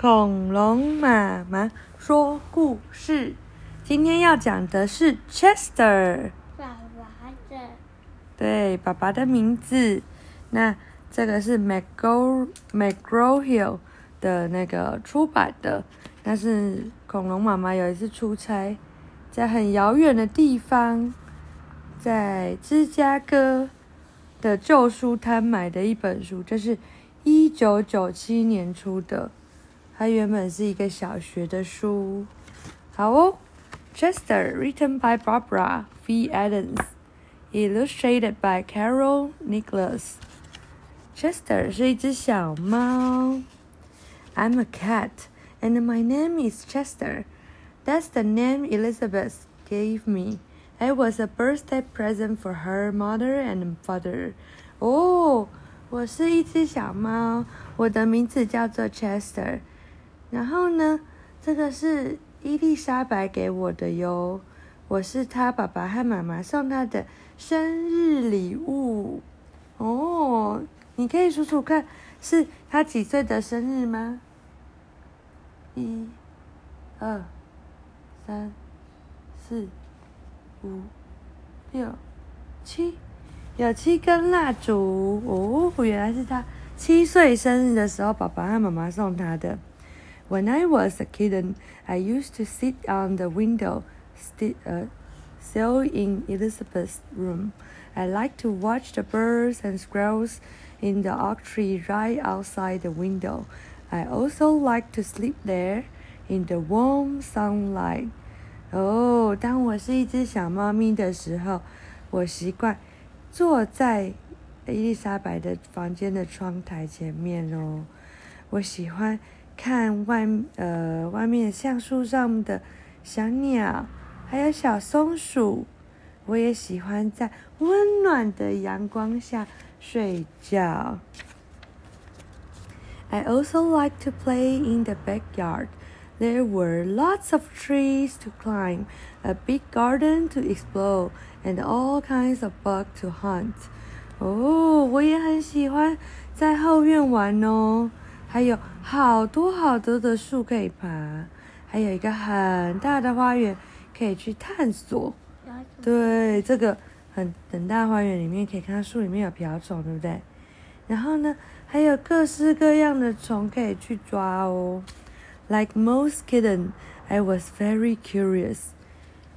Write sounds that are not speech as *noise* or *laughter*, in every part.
恐龙妈妈说故事。今天要讲的是 Chester，爸爸的对，爸爸的名字。那这个是 McGraw McGraw Hill 的那个出版的。但是恐龙妈妈有一次出差，在很遥远的地方，在芝加哥的旧书摊买的一本书，这是一九九七年出的。它原本是一个小学的书。好哦，Chester written by Barbara V. Adams, illustrated by Carol Nicholas. Chester 是一只小猫。I'm a cat, and my name is Chester. That's the name Elizabeth gave me. It was a birthday present for her mother and father. 哦，我是一只小猫，我的名字叫做 Chester。 然后呢，这个是伊丽莎白给我的哟，我是她爸爸和妈妈送她的生日礼物。哦，你可以数数看，是她几岁的生日吗？一、二、三、四、五、六、七，有七根蜡烛哦，原来是她七岁生日的时候，爸爸和妈妈送她的。When I was a kitten, I used to sit on the window sti- uh, sill in Elizabeth's room. I liked to watch the birds and squirrels in the oak tree right outside the window. I also liked to sleep there in the warm sunlight. 哦，当我是一只小猫咪的时候，我习惯坐在伊丽莎白的房间的窗台前面哦。我喜欢 看外呃外面橡树上的小鸟，还有小松鼠。我也喜欢在温暖的阳光下睡觉。I also like to play in the backyard. There were lots of trees to climb, a big garden to explore, and all kinds of bugs to hunt. 哦，我也很喜欢在后院玩哦， 还有好多好多的树可以爬，还有一个很大的花园可以去探索。对，这个很很大花园里面可以看到树里面有瓢虫，对不对？然后呢，还有各式各样的虫可以去抓哦。Like most kittens, I was very curious.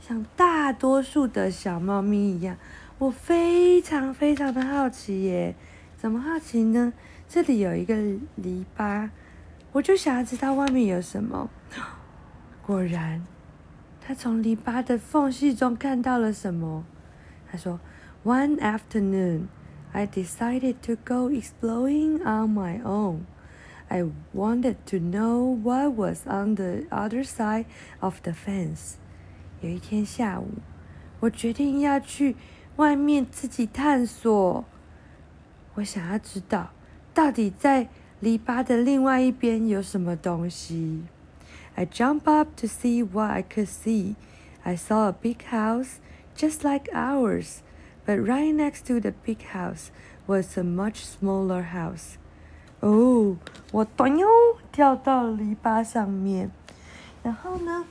像大多数的小猫咪一样，我非常非常的好奇耶。怎么好奇呢？这里有一个篱笆，我就想要知道外面有什么。果然，他从篱笆的缝隙中看到了什么。他说：“One afternoon, I decided to go exploring on my own. I wanted to know what was on the other side of the fence.” 有一天下午，我决定要去外面自己探索。我想要知道，到底在篱笆的另外一边有什么东西。I jump up to see what I could see. I saw a big house just like ours, but right next to the big house was a much smaller house. 哦，我咚哟跳到篱笆上面，然后呢，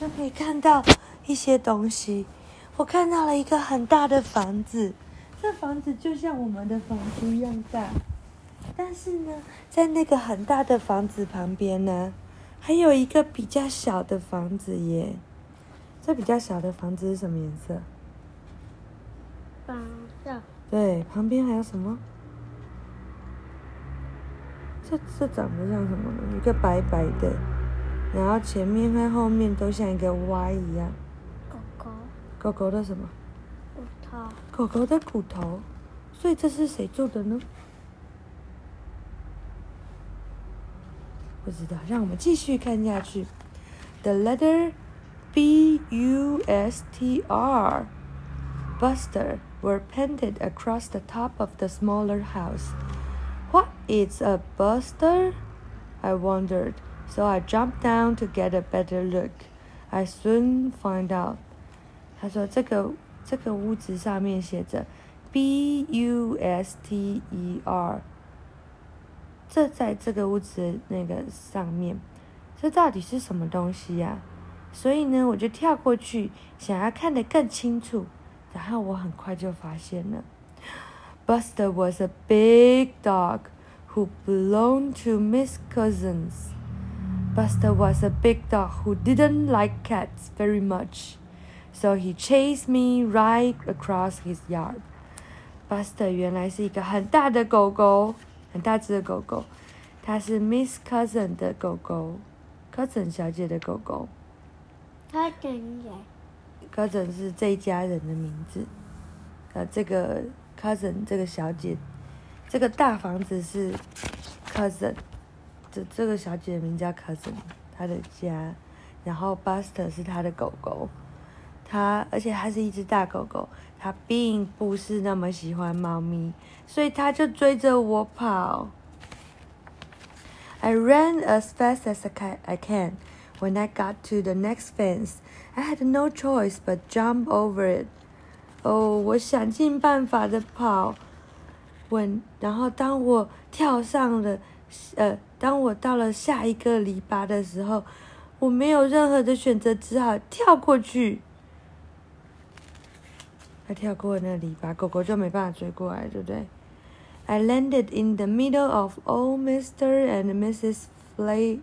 就可以看到一些东西。我看到了一个很大的房子，这房子就像我们的房子一样大，但是呢，在那个很大的房子旁边呢，还有一个比较小的房子耶。这比较小的房子是什么颜色？黄色对，旁边还有什么？这这长得像什么呢？一个白白的，然后前面和后面都像一个 Y 一样。狗狗狗狗的什么？骨头狗狗的骨头。所以这是谁做的呢？知道，让我们继续看下去。The letter B U S T R Buster were painted across the top of the smaller house. What is a buster? I wondered, so I jumped down to get a better look. I soon find out. 他说这个这个屋子上面写着 B U S T E R， 这在这个屋子那个上面，这到底是什么东西呀、所以呢，我就跳过去，想要看得更清楚。然后我很快就发现了，Buster was a big dog who belonged to Miss Cousins. Buster was a big dog who didn't like cats very much, so he chased me right across his yard. Buster 原来是一个很大的狗狗，很大只的狗狗，它是 Miss Cousin 的狗狗，Cousin 小姐的狗狗。他怎样？cousin 是这一家人的名字，呃，这个 cousin 这个小姐，这个大房子是 cousin，这这个小姐的名叫 cousin，她的家，然后 Buster 是她的狗狗，他而且它是一只大狗狗他并不是那么喜欢猫咪所以他就追着我跑。I ran as fast as i can when i got to the next fence i had no choice but jump over it 哦我想尽办法的跑问然后当我跳上了呃当我到了下一个篱笆的时候我没有任何的选择只好跳过去。他跳过那篱笆，狗狗就没办法追过来，对不对？I landed in the middle of old Mr. and Mrs. Flay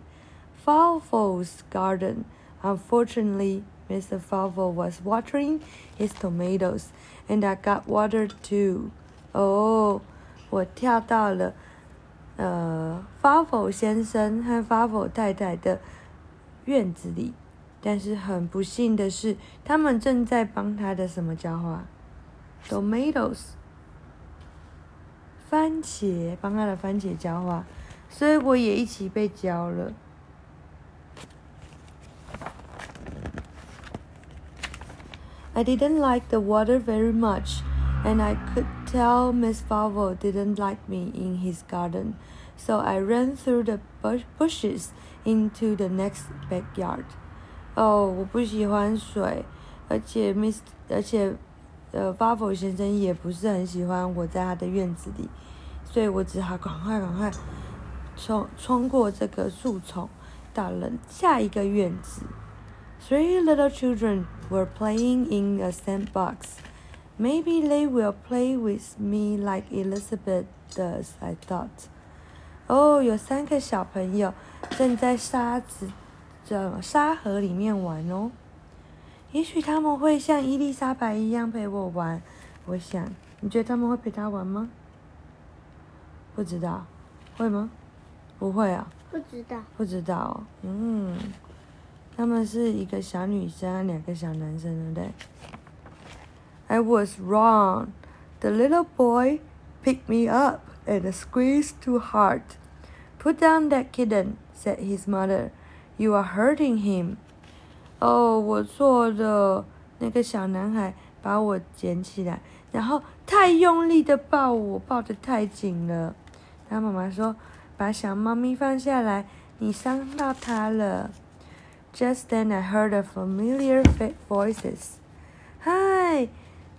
Falfo's garden. Unfortunately, Mr. Falfo was watering his tomatoes, and I got water too. 哦，我跳到了呃 Falfo 先生和 Falfo 太太的院子里， 但是很不幸的是，他们正在帮他的什么浇花？Tomatoes，番茄，帮他的番茄浇花，所以我也一起被浇了。I didn't like the water very much, and I could tell Miss Favre didn't like me in his garden, so I ran through the bush bushes into the next backyard. 哦，我不喜欢水，而且 Miss，而且呃 f a v o 先生也不是很喜欢我在他的院子里，所以我只好赶快赶快冲冲过这个树丛，到了下一个院子。Three little children were playing in a sandbox. Maybe they will play with me like Elizabeth does, I thought. 哦，有三个小朋友正在沙子这沙河里面玩哦。也许他们会像伊丽莎白一样陪我玩。我想，你觉得他们会陪他玩吗？不知道，会吗？不会啊。不知道。不知道哦，嗯，他们是一个小女生，两个小男生，对不对？I was wrong. The little boy picked me up and squeezed too hard. Put down that kitten, said his mother. You are hurting him. 哦，我错了。那个小男孩把我捡起来，然后太用力的抱我，抱得太紧了。他妈妈说：“把小猫咪放下来，你伤到它了。” Just then I heard a familiar voices. Hi,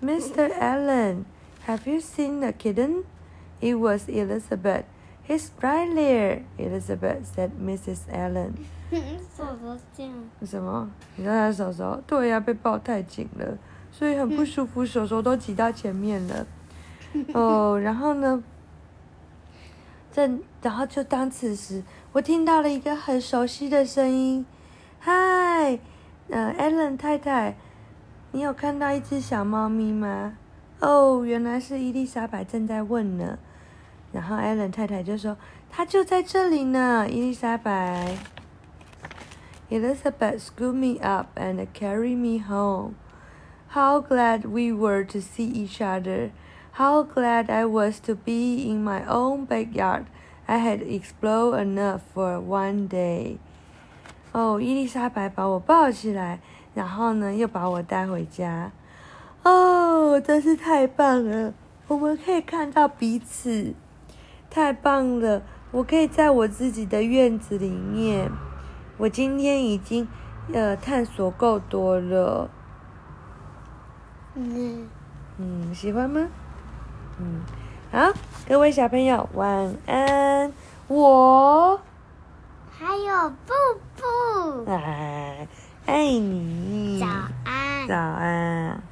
Mr. Allen. Have you seen the kitten? It was Elizabeth. He's right there, Elizabeth said Mrs. Allen. *laughs* 手手这样。什么？你看他手手？对呀、被抱太紧了，所以很不舒服，手手都挤到前面了。*laughs* 哦，然后呢？正，然后就当此时，我听到了一个很熟悉的声音。嗨，呃，Allen 太太，你有看到一只小猫咪吗？哦，原来是伊丽莎白正在问呢。然后 Ellen 太太就说：“它就在这里呢，伊丽莎白。” Elizabeth scooped me up and carried me home. How glad we were to see each other. How glad I was to be in my own backyard. I had explored enough for one day. 哦，伊丽莎白把我抱起来，然后呢，又把我带回家。哦，真是太棒了！我们可以看到彼此， 太棒了！我可以在我自己的院子里面。我今天已经呃探索够多了，嗯，嗯，喜欢吗？嗯，好，各位小朋友晚安。我还有布布。哎爱你。早安。早安。